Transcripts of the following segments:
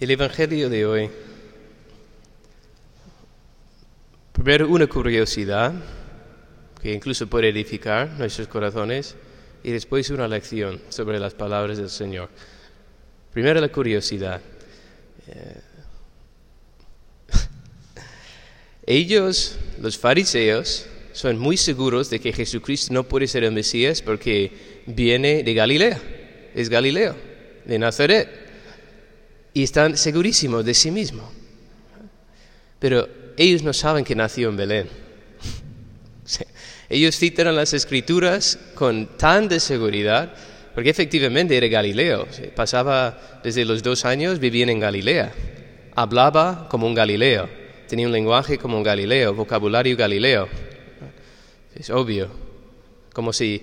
El Evangelio de hoy. Primero una curiosidad que incluso puede edificar nuestros corazones y después una lección sobre las palabras del Señor. Primero la curiosidad. Eh, ellos, los fariseos, son muy seguros de que Jesucristo no puede ser el Mesías porque viene de Galilea, es Galileo, de Nazaret, y están segurísimos de sí mismo. Pero ellos no saben que nació en Belén. Ellos citan las escrituras con tan de seguridad, porque efectivamente era Galileo. Pasaba desde los dos años, vivía en Galilea. Hablaba como un Galileo, tenía un lenguaje como un Galileo, vocabulario Galileo. Es obvio. Como si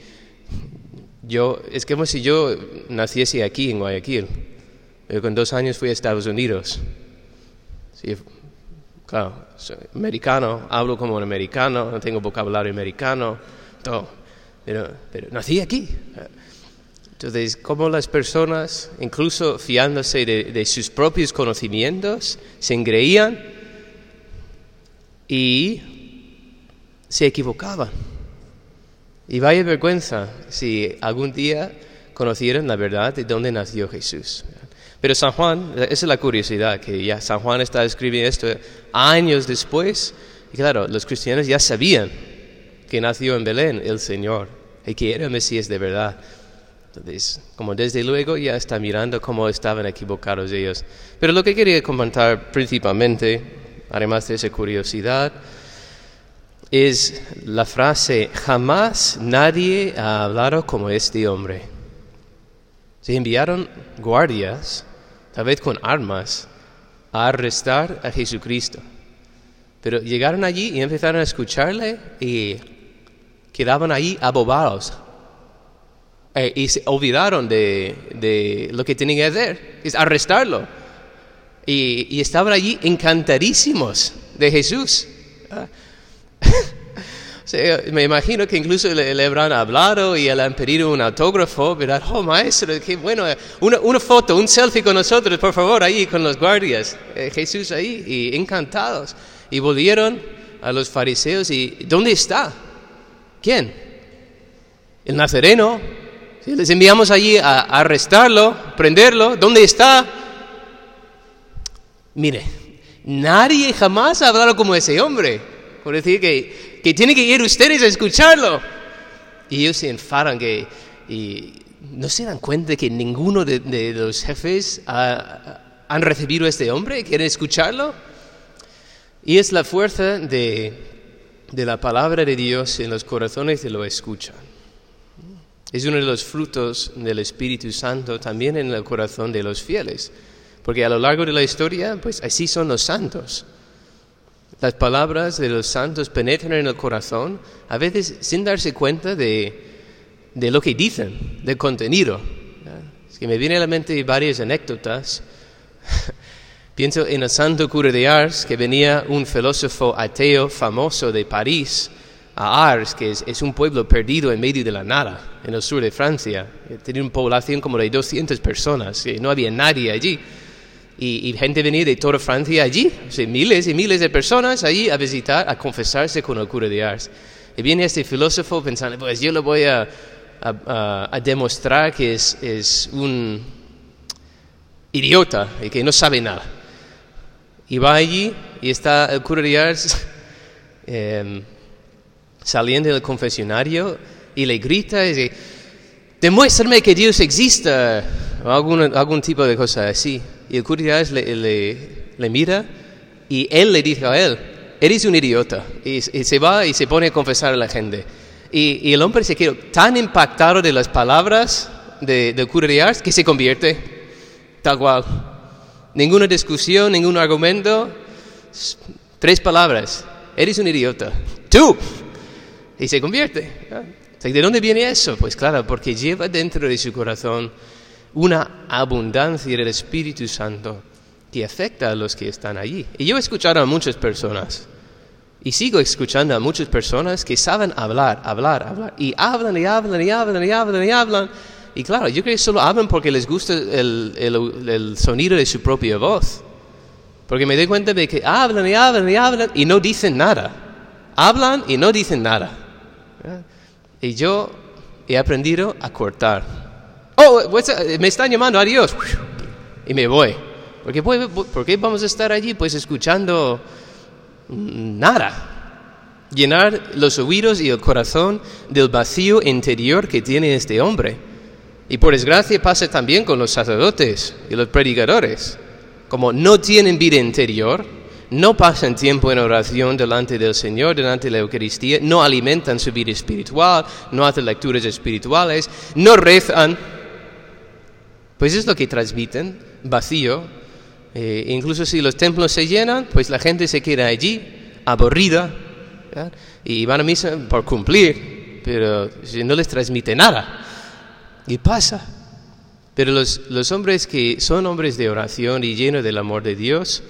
yo, es como si yo naciese aquí en Guayaquil. Yo con dos años fui a Estados Unidos. Sí, claro, soy americano, hablo como un americano, no tengo vocabulario americano, todo. Pero, pero nací aquí. Entonces, como las personas, incluso fiándose de, de sus propios conocimientos, se engreían y se equivocaban. Y vaya vergüenza si algún día conocieran la verdad de dónde nació Jesús. Pero San Juan, esa es la curiosidad, que ya San Juan está escribiendo esto años después, y claro, los cristianos ya sabían que nació en Belén el Señor, y que era Mesías de verdad. Entonces, como desde luego ya está mirando cómo estaban equivocados ellos. Pero lo que quería comentar principalmente, además de esa curiosidad, es la frase, jamás nadie ha hablado como este hombre. Se enviaron guardias, tal vez con armas, a arrestar a Jesucristo. Pero llegaron allí y empezaron a escucharle y quedaban ahí abobados. Eh, y se olvidaron de, de, lo que tenían que hacer, es arrestarlo. Y, y estaban allí encantadísimos de Jesús. Me imagino que incluso le, habrán hablado y le han pedido un autógrafo, ¿verdad? Oh, maestro, qué bueno. Una, una, foto, un selfie con nosotros, por favor, ahí con los guardias. Eh, Jesús ahí, y encantados. Y volvieron a los fariseos y, ¿dónde está? ¿Quién? El nazareno. Les enviamos allí a, a arrestarlo, prenderlo. ¿Dónde está? Mire, nadie jamás ha hablado como ese hombre. Por decir que que tienen que ir ustedes a escucharlo. Y ellos se enfadan que, no se dan cuenta que ninguno de, los jefes ha, han recibido a este hombre, quieren escucharlo. Y es la fuerza de, de la palabra de Dios en los corazones de lo escuchan. Es uno de los frutos del Espíritu Santo también en el corazón de los fieles. Porque a lo largo de la historia, pues así son los santos. Las palabras de los santos penetran en el corazón, a veces sin darse cuenta de, de lo que dicen, del contenido. Es que me vienen a la mente varias anécdotas. Pienso en el santo cura de Ars, que venía un filósofo ateo famoso de París a Ars, que es, un pueblo perdido en medio de la nada, en el sur de Francia. Tenía una población como de 200 personas, y no había nadie allí. Y, gente venía de toda Francia allí, miles y miles de personas allí a visitar, a confesarse con el cura de Ars. Y viene este filósofo pensando, pues yo le voy a, a, demostrar que es, es, un idiota y que no sabe nada. Y va allí y está el cura de Ars em, saliendo del confesionario y le grita y dice, demuéstrame que Dios existe, o algún, algún tipo de cosa así. Y el cura le, le, le, mira y él le dice a él, eres un idiota. Y, se va y se pone a confesar a la gente. Y, y el hombre se quedó tan impactado de las palabras de, del de Ars que se convierte tal cual. Ninguna discusión, ningún argumento. Tres palabras. Eres un idiota. Tú. Y se convierte. ¿De dónde viene eso? Pues claro, porque lleva dentro de su corazón una abundancia del Espíritu Santo que afecta a los que están allí. Y yo he escuchado a muchas personas, y sigo escuchando a muchas personas que saben hablar, hablar, hablar, y hablan y hablan y hablan y hablan y hablan, Y claro, yo creo que solo hablan porque les gusta el, el, sonido de su propia voz. Porque me doy cuenta de que hablan y hablan y hablan y no dicen nada. Hablan y no dicen nada. Y yo he aprendido a cortar. Oh, pues, me están llamando, adiós. Y me voy. Porque, qué vamos a estar allí pues escuchando nada. Llenar los oídos y el corazón del vacío interior que tiene este hombre. Y por desgracia pasa también con los sacerdotes y los predicadores. Como no tienen vida interior, no pasan tiempo en oración delante del Señor, delante de la Eucaristía, no alimentan su vida espiritual, no hacen lecturas espirituales, no rezan. Pues es lo que transmiten, vacío. Eh, incluso si los templos se llenan, pues la gente se queda allí, aburrida, y van a misa por cumplir, pero no les transmite nada. Y pasa. Pero los, los hombres que son hombres de oración y llenos del amor de Dios,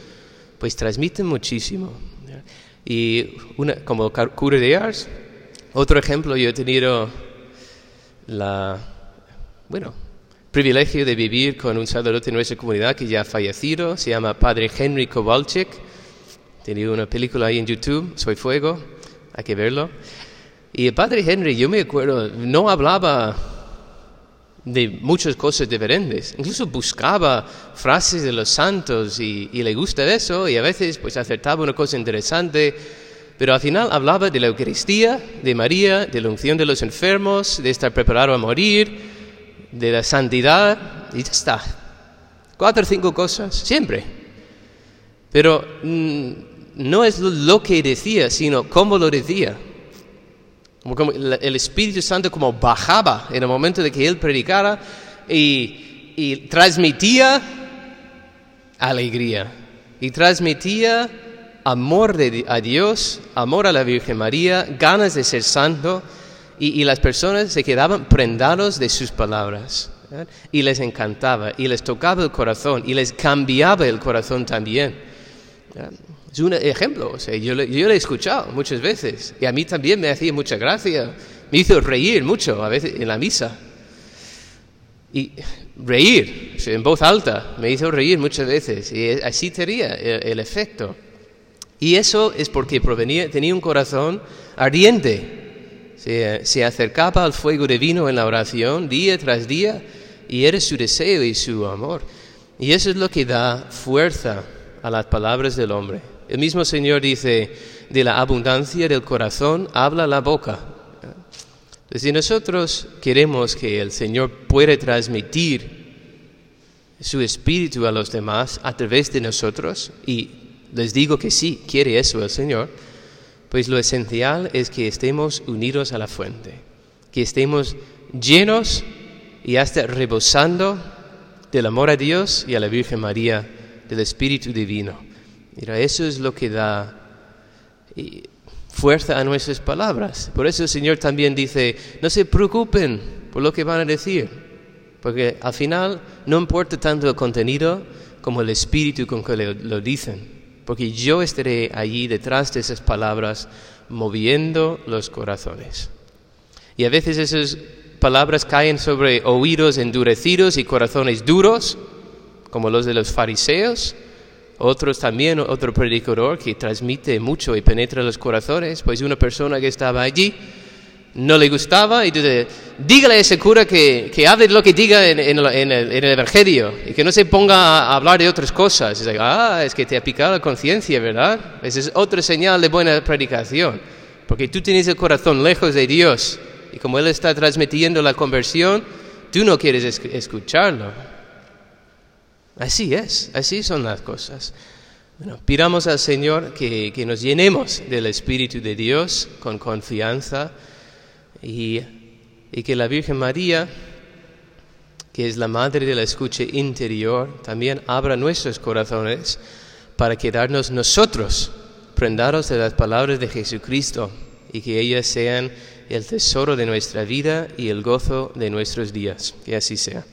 pues transmiten muchísimo. Y como cura de Ars, otro ejemplo, yo he tenido la, bueno, privilegio de vivir con un sacerdote en nuestra comunidad que ya ha fallecido, se llama Padre Henry Kowalczyk, tenía una película ahí en YouTube, Soy Fuego, hay que verlo. Y el Padre Henry, yo me acuerdo, no hablaba de muchas cosas diferentes. Incluso buscaba frases de los santos y, le gusta eso y a veces pues acertaba una cosa interesante, pero al final hablaba de la Eucaristía, de María, de la unción de los enfermos, de estar preparado a morir, de la santidad y ya está. Cuatro o cinco cosas, siempre. Pero mm, no es lo que decía, sino cómo lo decía el Espíritu Santo como bajaba en el momento de que él predicara y, y transmitía alegría y transmitía amor de, a Dios, amor a la Virgen María, ganas de ser santo y, y las personas se quedaban prendados de sus palabras y les encantaba y les tocaba el corazón y les cambiaba el corazón también. Es un ejemplo, o sea, yo, yo lo he escuchado muchas veces y a mí también me hacía mucha gracia, me hizo reír mucho a veces en la misa. Y reír, en voz alta, me hizo reír muchas veces y así tenía el, efecto. Y eso es porque provenía, tenía un corazón ardiente, se, acercaba al fuego divino en la oración día tras día y era su deseo y su amor. Y eso es lo que da fuerza a las palabras del hombre. El mismo Señor dice, de la abundancia del corazón habla la boca. Entonces, si nosotros queremos que el Señor pueda transmitir su espíritu a los demás a través de nosotros, y les digo que sí, quiere eso el Señor, pues lo esencial es que estemos unidos a la fuente, que estemos llenos y hasta rebosando del amor a Dios y a la Virgen María, del Espíritu Divino. Mira, eso es lo que da fuerza a nuestras palabras. Por eso el Señor también dice, no se preocupen por lo que van a decir, porque al final no importa tanto el contenido como el espíritu con que lo, dicen, porque yo estaré allí detrás de esas palabras moviendo los corazones. Y a veces esas palabras caen sobre oídos endurecidos y corazones duros, como los de los fariseos, otros también, otro predicador que transmite mucho y penetra los corazones, pues una persona que estaba allí no le gustaba y dice, dígale a ese cura que, que hable lo que diga en, el, Evangelio y que no se ponga a hablar de otras cosas. Es ah, es que te ha picado la conciencia, ¿verdad? Esa es otra señal de buena predicación, porque tú tienes el corazón lejos de Dios y como Él está transmitiendo la conversión, tú no quieres escucharlo. Así es, así son las cosas. Bueno, pidamos al Señor que, nos llenemos del Espíritu de Dios con confianza y, y que la Virgen María, que es la madre de la escucha interior, también abra nuestros corazones para quedarnos nosotros prendados de las palabras de Jesucristo y que ellas sean el tesoro de nuestra vida y el gozo de nuestros días. Que así sea.